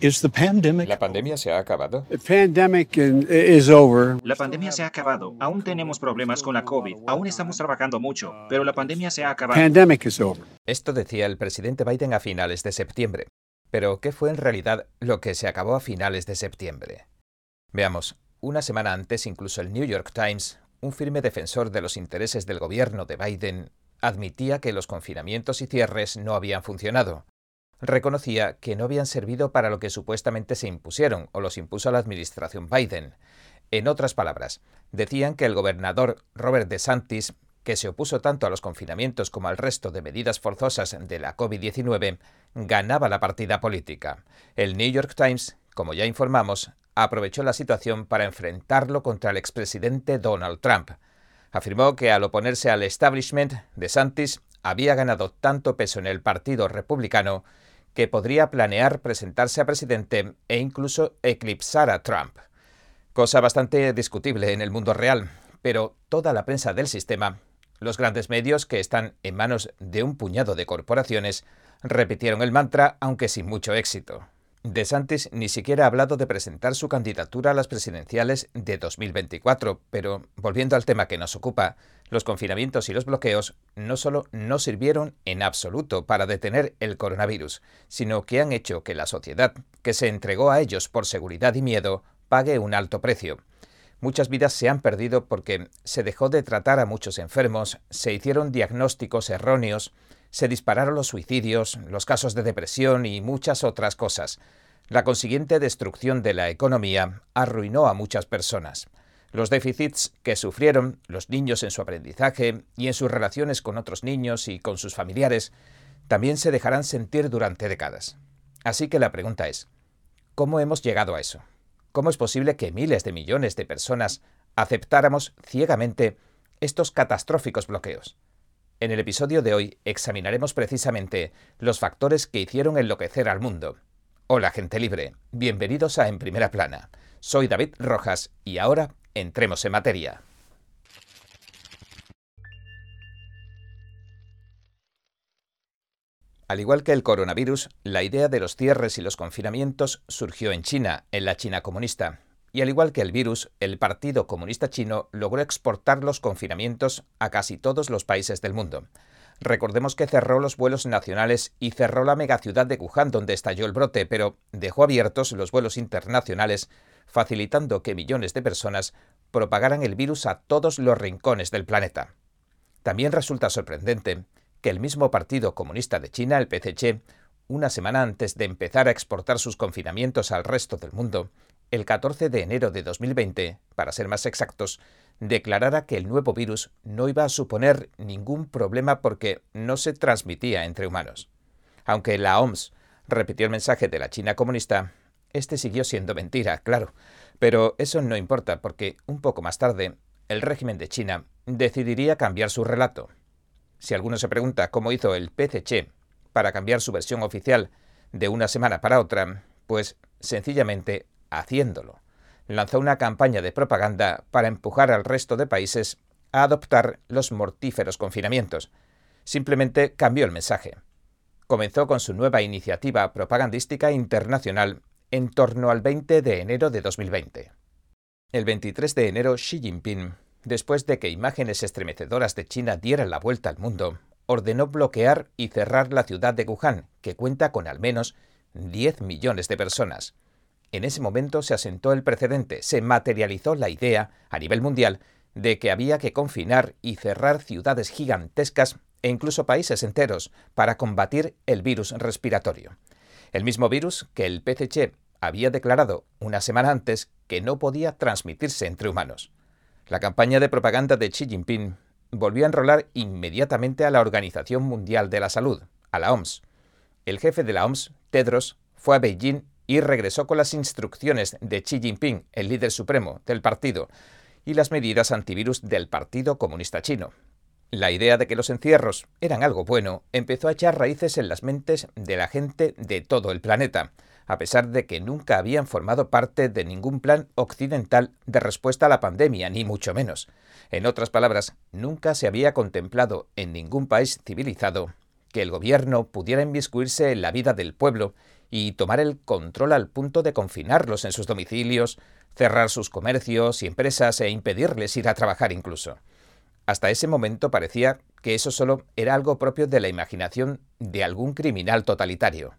¿La pandemia se ha acabado? La pandemia se ha acabado. Aún tenemos problemas con la COVID. Aún estamos trabajando mucho, pero la pandemia se ha acabado. Esto decía el presidente Biden a finales de septiembre. Pero, ¿qué fue en realidad lo que se acabó a finales de septiembre? Veamos, una semana antes incluso el New York Times, un firme defensor de los intereses del gobierno de Biden, admitía que los confinamientos y cierres no habían funcionado, reconocía que no habían servido para lo que supuestamente se impusieron o los impuso la administración Biden. En otras palabras, decían que el gobernador Robert DeSantis, que se opuso tanto a los confinamientos como al resto de medidas forzosas de la COVID-19, ganaba la partida política. El New York Times, como ya informamos, aprovechó la situación para enfrentarlo contra el expresidente Donald Trump. Afirmó que al oponerse al establishment, DeSantis había ganado tanto peso en el Partido Republicano que podría planear presentarse a presidente e incluso eclipsar a Trump. Cosa bastante discutible en el mundo real, pero toda la prensa del sistema, los grandes medios que están en manos de un puñado de corporaciones, repitieron el mantra, aunque sin mucho éxito. DeSantis ni siquiera ha hablado de presentar su candidatura a las presidenciales de 2024, pero volviendo al tema que nos ocupa, los confinamientos y los bloqueos no solo no sirvieron en absoluto para detener el coronavirus, sino que han hecho que la sociedad, que se entregó a ellos por seguridad y miedo, pague un alto precio. Muchas vidas se han perdido porque se dejó de tratar a muchos enfermos, se hicieron diagnósticos erróneos, se dispararon los suicidios, los casos de depresión y muchas otras cosas. La consiguiente destrucción de la economía arruinó a muchas personas. Los déficits que sufrieron los niños en su aprendizaje y en sus relaciones con otros niños y con sus familiares también se dejarán sentir durante décadas. Así que la pregunta es, ¿cómo hemos llegado a eso? ¿Cómo es posible que miles de millones de personas aceptáramos ciegamente estos catastróficos bloqueos? En el episodio de hoy examinaremos precisamente los factores que hicieron enloquecer al mundo. Hola gente libre, bienvenidos a En Primera Plana. Soy David Rojas y ahora entremos en materia. Al igual que el coronavirus, la idea de los cierres y los confinamientos surgió en China, en la China comunista, y al igual que el virus, el Partido Comunista Chino logró exportar los confinamientos a casi todos los países del mundo. Recordemos que cerró los vuelos nacionales y cerró la megaciudad de Wuhan donde estalló el brote, pero dejó abiertos los vuelos internacionales, facilitando que millones de personas propagaran el virus a todos los rincones del planeta. También resulta sorprendente que el mismo Partido Comunista de China, el PCC, una semana antes de empezar a exportar sus confinamientos al resto del mundo, el 14 de enero de 2020, para ser más exactos, declarara que el nuevo virus no iba a suponer ningún problema porque no se transmitía entre humanos. Aunque la OMS repitió el mensaje de la China comunista, este siguió siendo mentira, claro. Pero eso no importa porque un poco más tarde, el régimen de China decidiría cambiar su relato. Si alguno se pregunta cómo hizo el PCC para cambiar su versión oficial de una semana para otra, pues sencillamente haciéndolo. Lanzó una campaña de propaganda para empujar al resto de países a adoptar los mortíferos confinamientos. Simplemente cambió el mensaje. Comenzó con su nueva iniciativa propagandística internacional en torno al 20 de enero de 2020. El 23 de enero Xi Jinping, después de que imágenes estremecedoras de China dieran la vuelta al mundo, ordenó bloquear y cerrar la ciudad de Wuhan, que cuenta con al menos 10 millones de personas. En ese momento se asentó el precedente, se materializó la idea, a nivel mundial, de que había que confinar y cerrar ciudades gigantescas e incluso países enteros para combatir el virus respiratorio. El mismo virus que el PCC había declarado una semana antes que no podía transmitirse entre humanos. La campaña de propaganda de Xi Jinping volvió a enrolar inmediatamente a la Organización Mundial de la Salud, a la OMS. El jefe de la OMS, Tedros, fue a Beijing y regresó con las instrucciones de Xi Jinping, el líder supremo del partido, y las medidas antivirus del Partido Comunista Chino. La idea de que los encierros eran algo bueno empezó a echar raíces en las mentes de la gente de todo el planeta, a pesar de que nunca habían formado parte de ningún plan occidental de respuesta a la pandemia, ni mucho menos. En otras palabras, nunca se había contemplado en ningún país civilizado que el gobierno pudiera inmiscuirse en la vida del pueblo y tomar el control al punto de confinarlos en sus domicilios, cerrar sus comercios y empresas e impedirles ir a trabajar incluso. Hasta ese momento parecía que eso solo era algo propio de la imaginación de algún criminal totalitario.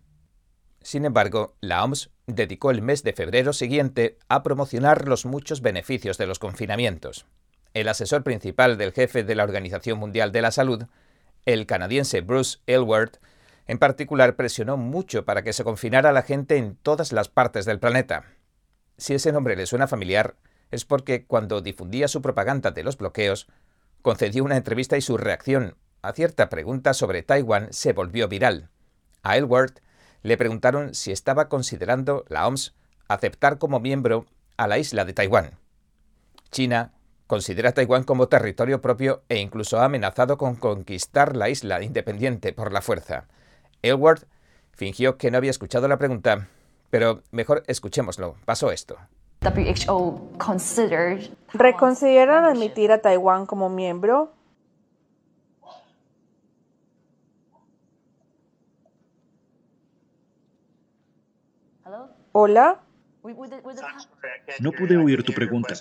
Sin embargo, la OMS dedicó el mes de febrero siguiente a promocionar los muchos beneficios de los confinamientos. El asesor principal del jefe de la Organización Mundial de la Salud, el canadiense Bruce Aylward, en particular presionó mucho para que se confinara la gente en todas las partes del planeta. Si ese nombre le suena familiar, es porque cuando difundía su propaganda de los bloqueos, concedió una entrevista y su reacción a cierta pregunta sobre Taiwán se volvió viral. A Aylward le preguntaron si estaba considerando la OMS aceptar como miembro a la isla de Taiwán. China considera Taiwán como territorio propio e incluso ha amenazado con conquistar la isla independiente por la fuerza. Elward fingió que no había escuchado la pregunta, pero mejor escuchémoslo. Pasó esto. ¿Reconsideran admitir a Taiwán como miembro? Hola. No pude oír tu pregunta.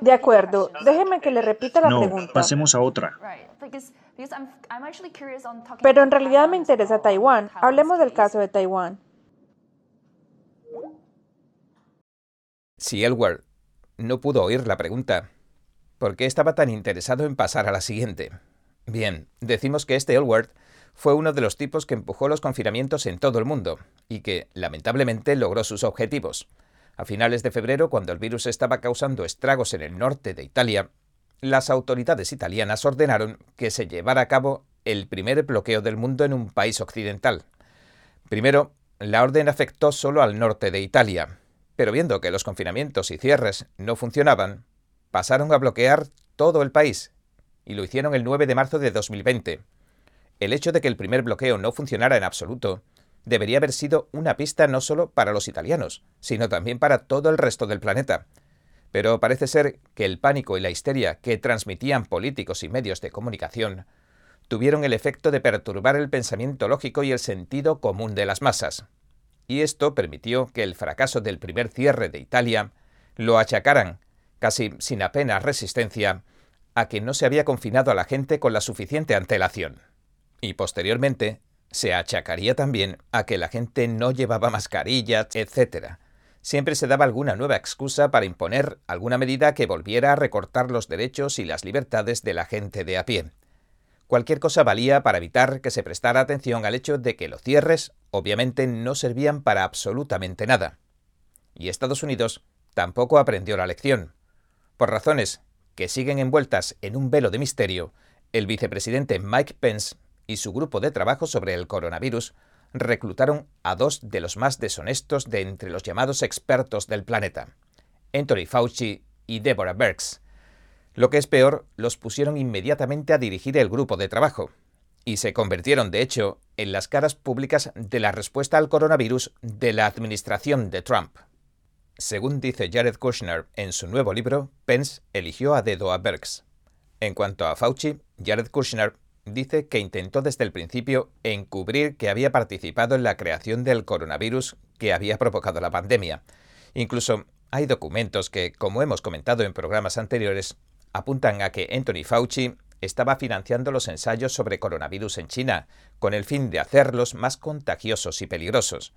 De acuerdo, déjeme que le repita la pregunta. No, pasemos a otra. Pero en realidad me interesa Taiwán. Hablemos del caso de Taiwán. Si Elward no pudo oír la pregunta, ¿por qué estaba tan interesado en pasar a la siguiente? Bien, decimos que este Elward fue uno de los tipos que empujó los confinamientos en todo el mundo y que, lamentablemente, logró sus objetivos. A finales de febrero, cuando el virus estaba causando estragos en el norte de Italia, las autoridades italianas ordenaron que se llevara a cabo el primer bloqueo del mundo en un país occidental. Primero, la orden afectó solo al norte de Italia, pero viendo que los confinamientos y cierres no funcionaban, pasaron a bloquear todo el país, y lo hicieron el 9 de marzo de 2020 el hecho de que el primer bloqueo no funcionara en absoluto debería haber sido una pista no solo para los italianos, sino también para todo el resto del planeta. Pero parece ser que el pánico y la histeria que transmitían políticos y medios de comunicación tuvieron el efecto de perturbar el pensamiento lógico y el sentido común de las masas. Y esto permitió que el fracaso del primer cierre de Italia lo achacaran, casi sin apenas resistencia, a que no se había confinado a la gente con la suficiente antelación y posteriormente se achacaría también a que la gente no llevaba mascarillas, etc. Siempre se daba alguna nueva excusa para imponer alguna medida que volviera a recortar los derechos y las libertades de la gente de a pie. Cualquier cosa valía para evitar que se prestara atención al hecho de que los cierres obviamente no servían para absolutamente nada. Y Estados Unidos tampoco aprendió la lección. Por razones que siguen envueltas en un velo de misterio, el vicepresidente Mike Pence y su grupo de trabajo sobre el coronavirus reclutaron a dos de los más deshonestos de entre los llamados expertos del planeta, Anthony Fauci y Deborah Birx. Lo que es peor, los pusieron inmediatamente a dirigir el grupo de trabajo, y se convirtieron, de hecho, en las caras públicas de la respuesta al coronavirus de la administración de Trump. Según dice Jared Kushner en su nuevo libro, Pence eligió a dedo a Birx. En cuanto a Fauci, Jared Kushner dice que intentó desde el principio encubrir que había participado en la creación del coronavirus que había provocado la pandemia. Incluso hay documentos que, como hemos comentado en programas anteriores, apuntan a que Anthony Fauci estaba financiando los ensayos sobre coronavirus en China, con el fin de hacerlos más contagiosos y peligrosos.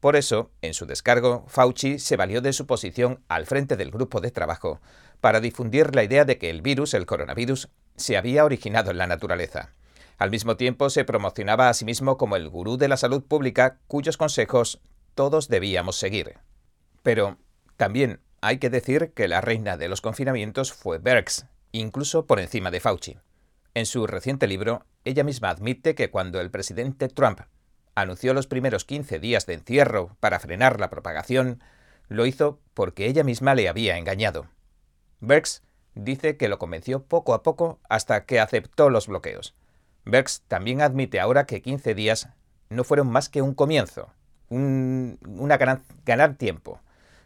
Por eso, en su descargo, Fauci se valió de su posición al frente del grupo de trabajo para difundir la idea de que el virus, el coronavirus, se había originado en la naturaleza. Al mismo tiempo se promocionaba a sí mismo como el gurú de la salud pública cuyos consejos todos debíamos seguir. Pero también hay que decir que la reina de los confinamientos fue Berks, incluso por encima de Fauci. En su reciente libro, ella misma admite que cuando el presidente Trump anunció los primeros 15 días de encierro para frenar la propagación, lo hizo porque ella misma le había engañado. Berks dice que lo convenció poco a poco hasta que aceptó los bloqueos. Berks también admite ahora que 15 días no fueron más que un comienzo, un, una ganar tiempo.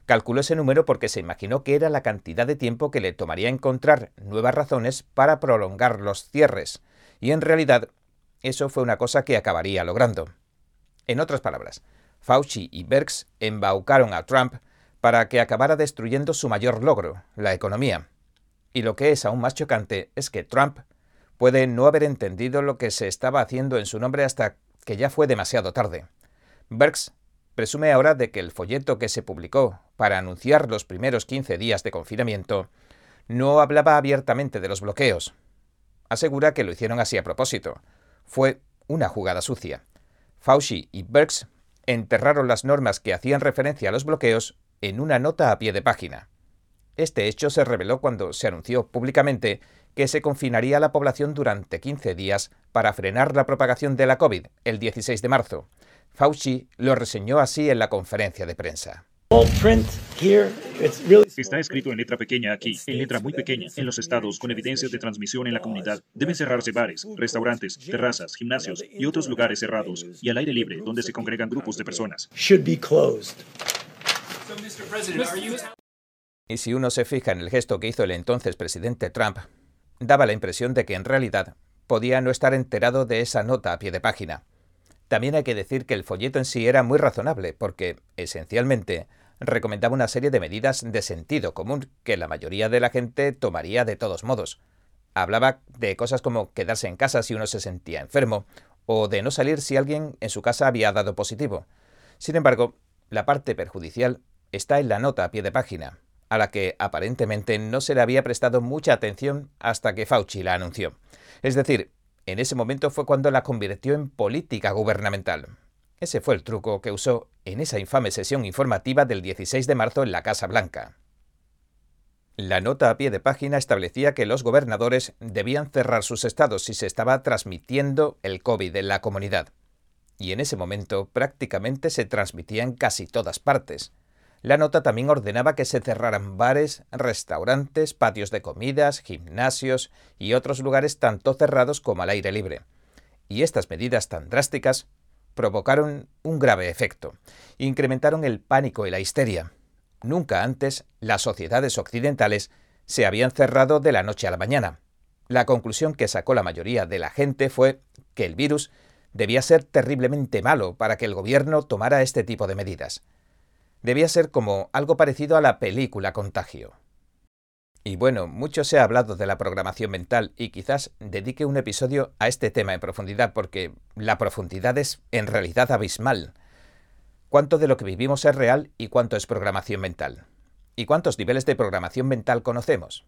Calculó ese número porque se imaginó que era la cantidad de tiempo que le tomaría encontrar nuevas razones para prolongar los cierres, y en realidad eso fue una cosa que acabaría logrando. En otras palabras, Fauci y Berks embaucaron a Trump para que acabara destruyendo su mayor logro, la economía. Y lo que es aún más chocante es que Trump puede no haber entendido lo que se estaba haciendo en su nombre hasta que ya fue demasiado tarde. Berks presume ahora de que el folleto que se publicó para anunciar los primeros 15 días de confinamiento no hablaba abiertamente de los bloqueos. Asegura que lo hicieron así a propósito. Fue una jugada sucia. Fauci y Berks enterraron las normas que hacían referencia a los bloqueos en una nota a pie de página. Este hecho se reveló cuando se anunció públicamente que se confinaría a la población durante 15 días para frenar la propagación de la COVID el 16 de marzo. Fauci lo reseñó así en la conferencia de prensa. Está escrito en letra pequeña aquí, en letra muy pequeña, en los estados con evidencias de transmisión en la comunidad. Deben cerrarse bares, restaurantes, terrazas, gimnasios y otros lugares cerrados y al aire libre donde se congregan grupos de personas. Y si uno se fija en el gesto que hizo el entonces presidente Trump, daba la impresión de que en realidad podía no estar enterado de esa nota a pie de página. También hay que decir que el folleto en sí era muy razonable, porque, esencialmente, recomendaba una serie de medidas de sentido común que la mayoría de la gente tomaría de todos modos. Hablaba de cosas como quedarse en casa si uno se sentía enfermo, o de no salir si alguien en su casa había dado positivo. Sin embargo, la parte perjudicial está en la nota a pie de página, a la que aparentemente no se le había prestado mucha atención hasta que Fauci la anunció. Es decir, en ese momento fue cuando la convirtió en política gubernamental. Ese fue el truco que usó en esa infame sesión informativa del 16 de marzo en la Casa Blanca. La nota a pie de página establecía que los gobernadores debían cerrar sus estados si se estaba transmitiendo el COVID en la comunidad. Y en ese momento prácticamente se transmitía en casi todas partes. La nota también ordenaba que se cerraran bares, restaurantes, patios de comidas, gimnasios y otros lugares tanto cerrados como al aire libre. Y estas medidas tan drásticas provocaron un grave efecto. Incrementaron el pánico y la histeria. Nunca antes las sociedades occidentales se habían cerrado de la noche a la mañana. La conclusión que sacó la mayoría de la gente fue que el virus debía ser terriblemente malo para que el gobierno tomara este tipo de medidas debía ser como algo parecido a la película Contagio. Y bueno, mucho se ha hablado de la programación mental y quizás dedique un episodio a este tema en profundidad porque la profundidad es en realidad abismal. ¿Cuánto de lo que vivimos es real y cuánto es programación mental? ¿Y cuántos niveles de programación mental conocemos?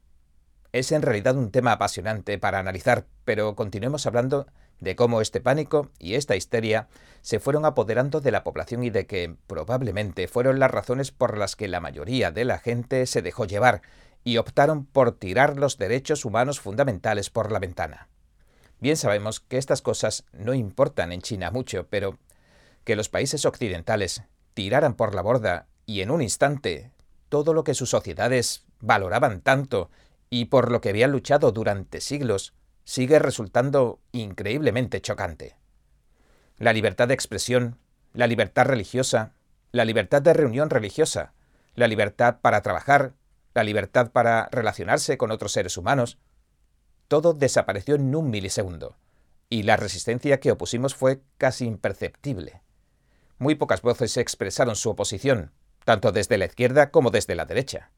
Es en realidad un tema apasionante para analizar, pero continuemos hablando de cómo este pánico y esta histeria se fueron apoderando de la población y de que probablemente fueron las razones por las que la mayoría de la gente se dejó llevar y optaron por tirar los derechos humanos fundamentales por la ventana. Bien sabemos que estas cosas no importan en China mucho, pero que los países occidentales tiraran por la borda y en un instante todo lo que sus sociedades valoraban tanto y por lo que habían luchado durante siglos sigue resultando increíblemente chocante. La libertad de expresión, la libertad religiosa, la libertad de reunión religiosa, la libertad para trabajar, la libertad para relacionarse con otros seres humanos, todo desapareció en un milisegundo, y la resistencia que opusimos fue casi imperceptible. Muy pocas voces expresaron su oposición, tanto desde la izquierda como desde la derecha.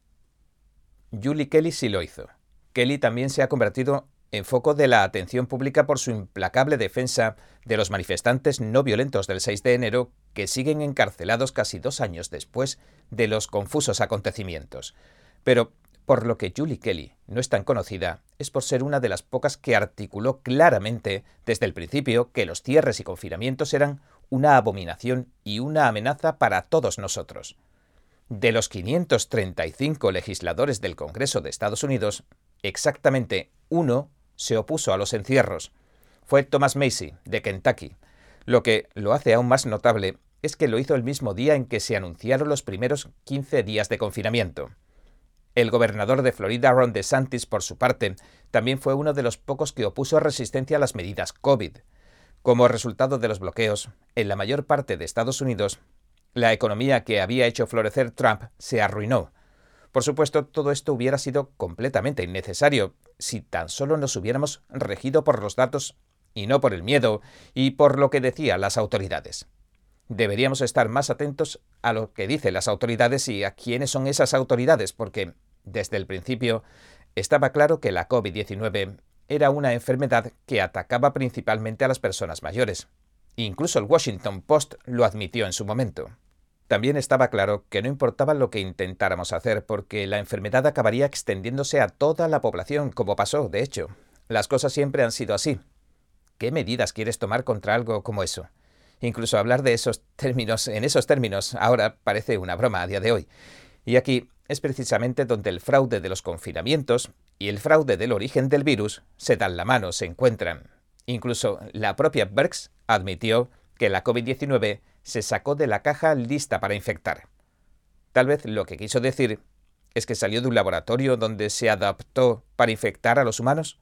Julie Kelly sí lo hizo. Kelly también se ha convertido en foco de la atención pública por su implacable defensa de los manifestantes no violentos del 6 de enero que siguen encarcelados casi dos años después de los confusos acontecimientos. Pero por lo que Julie Kelly no es tan conocida es por ser una de las pocas que articuló claramente desde el principio que los cierres y confinamientos eran una abominación y una amenaza para todos nosotros. De los 535 legisladores del Congreso de Estados Unidos, exactamente uno se opuso a los encierros. Fue Thomas Macy, de Kentucky. Lo que lo hace aún más notable es que lo hizo el mismo día en que se anunciaron los primeros 15 días de confinamiento. El gobernador de Florida, Ron DeSantis, por su parte, también fue uno de los pocos que opuso resistencia a las medidas COVID. Como resultado de los bloqueos, en la mayor parte de Estados Unidos, la economía que había hecho florecer Trump se arruinó, por supuesto, todo esto hubiera sido completamente innecesario si tan solo nos hubiéramos regido por los datos y no por el miedo y por lo que decían las autoridades. deberíamos estar más atentos a lo que dicen las autoridades y a quiénes son esas autoridades, porque desde el principio estaba claro que la COVID-19 era una enfermedad que atacaba principalmente a las personas mayores. Incluso el Washington Post lo admitió en su momento. También estaba claro que no importaba lo que intentáramos hacer porque la enfermedad acabaría extendiéndose a toda la población, como pasó, de hecho. Las cosas siempre han sido así. ¿Qué medidas quieres tomar contra algo como eso? Incluso hablar de esos términos, en esos términos, ahora parece una broma a día de hoy. Y aquí es precisamente donde el fraude de los confinamientos y el fraude del origen del virus se dan la mano, se encuentran. Incluso la propia Berks admitió que la COVID-19 se sacó de la caja lista para infectar. Tal vez lo que quiso decir es que salió de un laboratorio donde se adaptó para infectar a los humanos,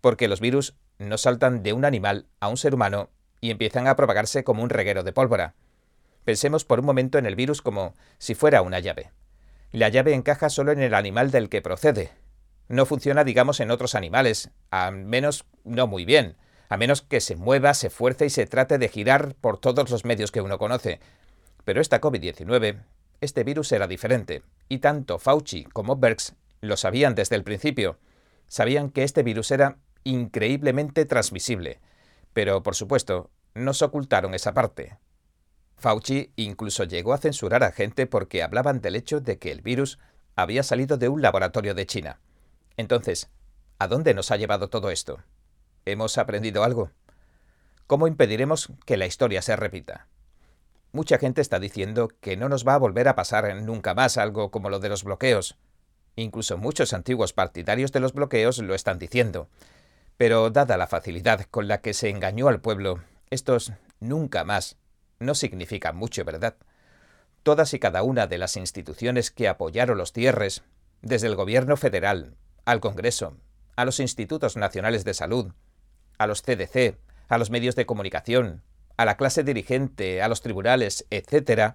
porque los virus no saltan de un animal a un ser humano y empiezan a propagarse como un reguero de pólvora. Pensemos por un momento en el virus como si fuera una llave. La llave encaja solo en el animal del que procede. No funciona, digamos, en otros animales, a menos no muy bien, a menos que se mueva, se fuerce y se trate de girar por todos los medios que uno conoce. Pero esta COVID-19, este virus era diferente, y tanto Fauci como Berks lo sabían desde el principio. Sabían que este virus era increíblemente transmisible, pero, por supuesto, nos ocultaron esa parte. Fauci incluso llegó a censurar a gente porque hablaban del hecho de que el virus había salido de un laboratorio de China. Entonces, ¿a dónde nos ha llevado todo esto? ¿Hemos aprendido algo? ¿Cómo impediremos que la historia se repita? Mucha gente está diciendo que no nos va a volver a pasar nunca más algo como lo de los bloqueos. Incluso muchos antiguos partidarios de los bloqueos lo están diciendo. Pero dada la facilidad con la que se engañó al pueblo, estos nunca más no significan mucho, ¿verdad? Todas y cada una de las instituciones que apoyaron los cierres, desde el gobierno federal, al Congreso, a los institutos nacionales de salud, a los CDC, a los medios de comunicación, a la clase dirigente, a los tribunales, etc.,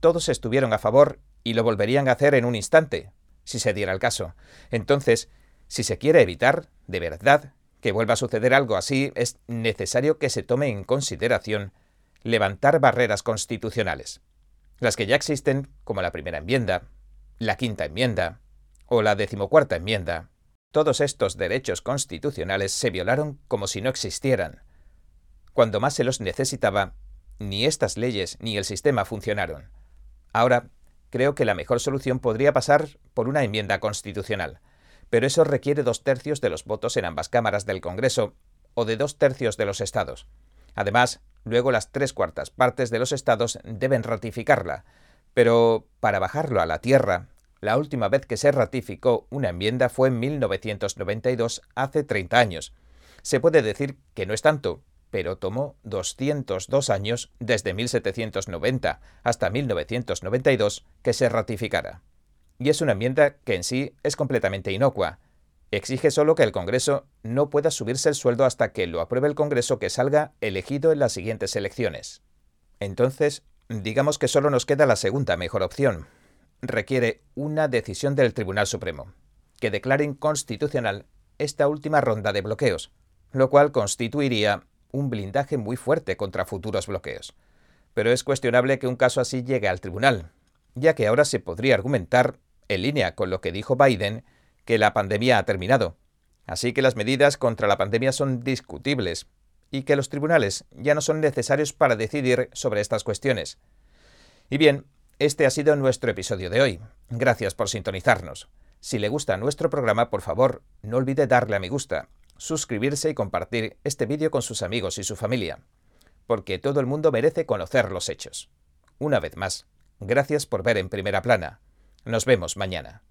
todos estuvieron a favor y lo volverían a hacer en un instante, si se diera el caso. Entonces, si se quiere evitar, de verdad, que vuelva a suceder algo así, es necesario que se tome en consideración levantar barreras constitucionales. Las que ya existen, como la primera enmienda, la quinta enmienda o la decimocuarta enmienda. Todos estos derechos constitucionales se violaron como si no existieran. Cuando más se los necesitaba, ni estas leyes ni el sistema funcionaron. Ahora, creo que la mejor solución podría pasar por una enmienda constitucional pero eso requiere dos tercios de los votos en ambas cámaras del Congreso o de dos tercios de los estados. Además, luego las tres cuartas partes de los estados deben ratificarla. Pero para bajarlo a la tierra, la última vez que se ratificó una enmienda fue en 1992, hace 30 años. Se puede decir que no es tanto, pero tomó 202 años desde 1790 hasta 1992 que se ratificara y es una enmienda que en sí es completamente inocua. Exige solo que el Congreso no pueda subirse el sueldo hasta que lo apruebe el Congreso que salga elegido en las siguientes elecciones. Entonces, digamos que solo nos queda la segunda mejor opción. Requiere una decisión del Tribunal Supremo, que declare inconstitucional esta última ronda de bloqueos, lo cual constituiría un blindaje muy fuerte contra futuros bloqueos. Pero es cuestionable que un caso así llegue al tribunal, ya que ahora se podría argumentar en línea con lo que dijo Biden, que la pandemia ha terminado. Así que las medidas contra la pandemia son discutibles y que los tribunales ya no son necesarios para decidir sobre estas cuestiones. Y bien, este ha sido nuestro episodio de hoy. Gracias por sintonizarnos. Si le gusta nuestro programa, por favor, no olvide darle a me gusta, suscribirse y compartir este vídeo con sus amigos y su familia, porque todo el mundo merece conocer los hechos. Una vez más, gracias por ver en primera plana. Nos vemos mañana.